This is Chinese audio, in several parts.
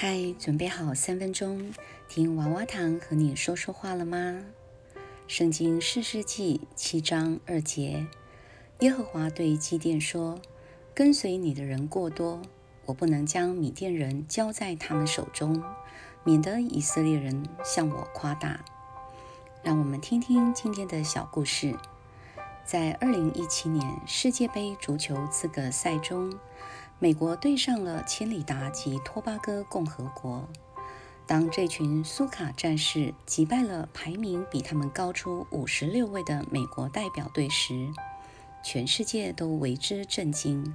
嗨，准备好三分钟听娃娃糖和你说说话了吗？圣经四世纪七章二节，耶和华对基甸说：“跟随你的人过多，我不能将米甸人交在他们手中，免得以色列人向我夸大。”让我们听听今天的小故事。在二零一七年世界杯足球资格赛中。美国对上了千里达及托巴哥共和国。当这群苏卡战士击败了排名比他们高出五十六位的美国代表队时，全世界都为之震惊。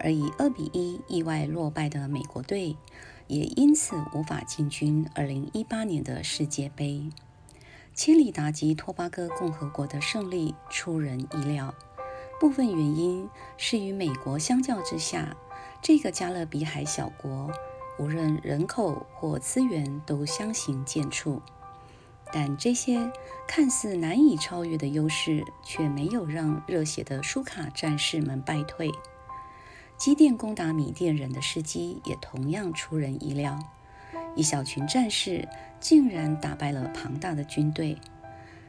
而以二比一意外落败的美国队，也因此无法进军二零一八年的世界杯。千里达及托巴哥共和国的胜利出人意料。部分原因是与美国相较之下，这个加勒比海小国无论人口或资源都相形见绌。但这些看似难以超越的优势，却没有让热血的舒卡战士们败退。基甸攻打米甸人的时机也同样出人意料，一小群战士竟然打败了庞大的军队。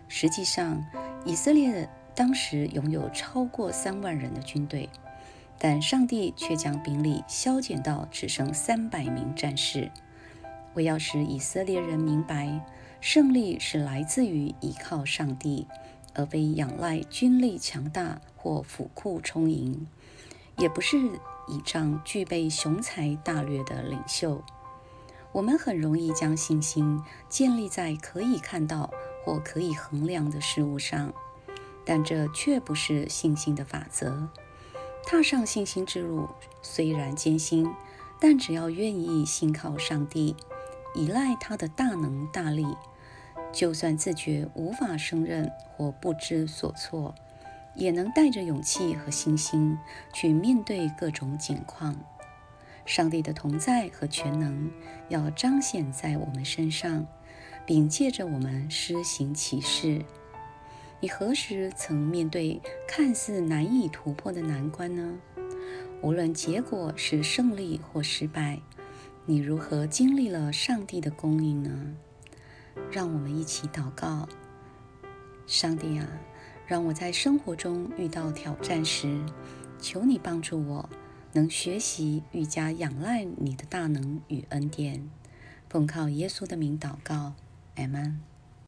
实际上，以色列。当时拥有超过三万人的军队，但上帝却将兵力削减到只剩三百名战士，为要使以色列人明白，胜利是来自于依靠上帝，而非仰赖军力强大或府库充盈，也不是倚仗具备雄才大略的领袖。我们很容易将信心建立在可以看到或可以衡量的事物上。但这却不是信心的法则。踏上信心之路虽然艰辛，但只要愿意信靠上帝，依赖他的大能大力，就算自觉无法胜任或不知所措，也能带着勇气和信心去面对各种境况。上帝的同在和全能要彰显在我们身上，并借着我们施行启示。你何时曾面对看似难以突破的难关呢？无论结果是胜利或失败，你如何经历了上帝的供应呢？让我们一起祷告：上帝啊，让我在生活中遇到挑战时，求你帮助我，能学习愈加仰赖你的大能与恩典。奉靠耶稣的名祷告，阿门。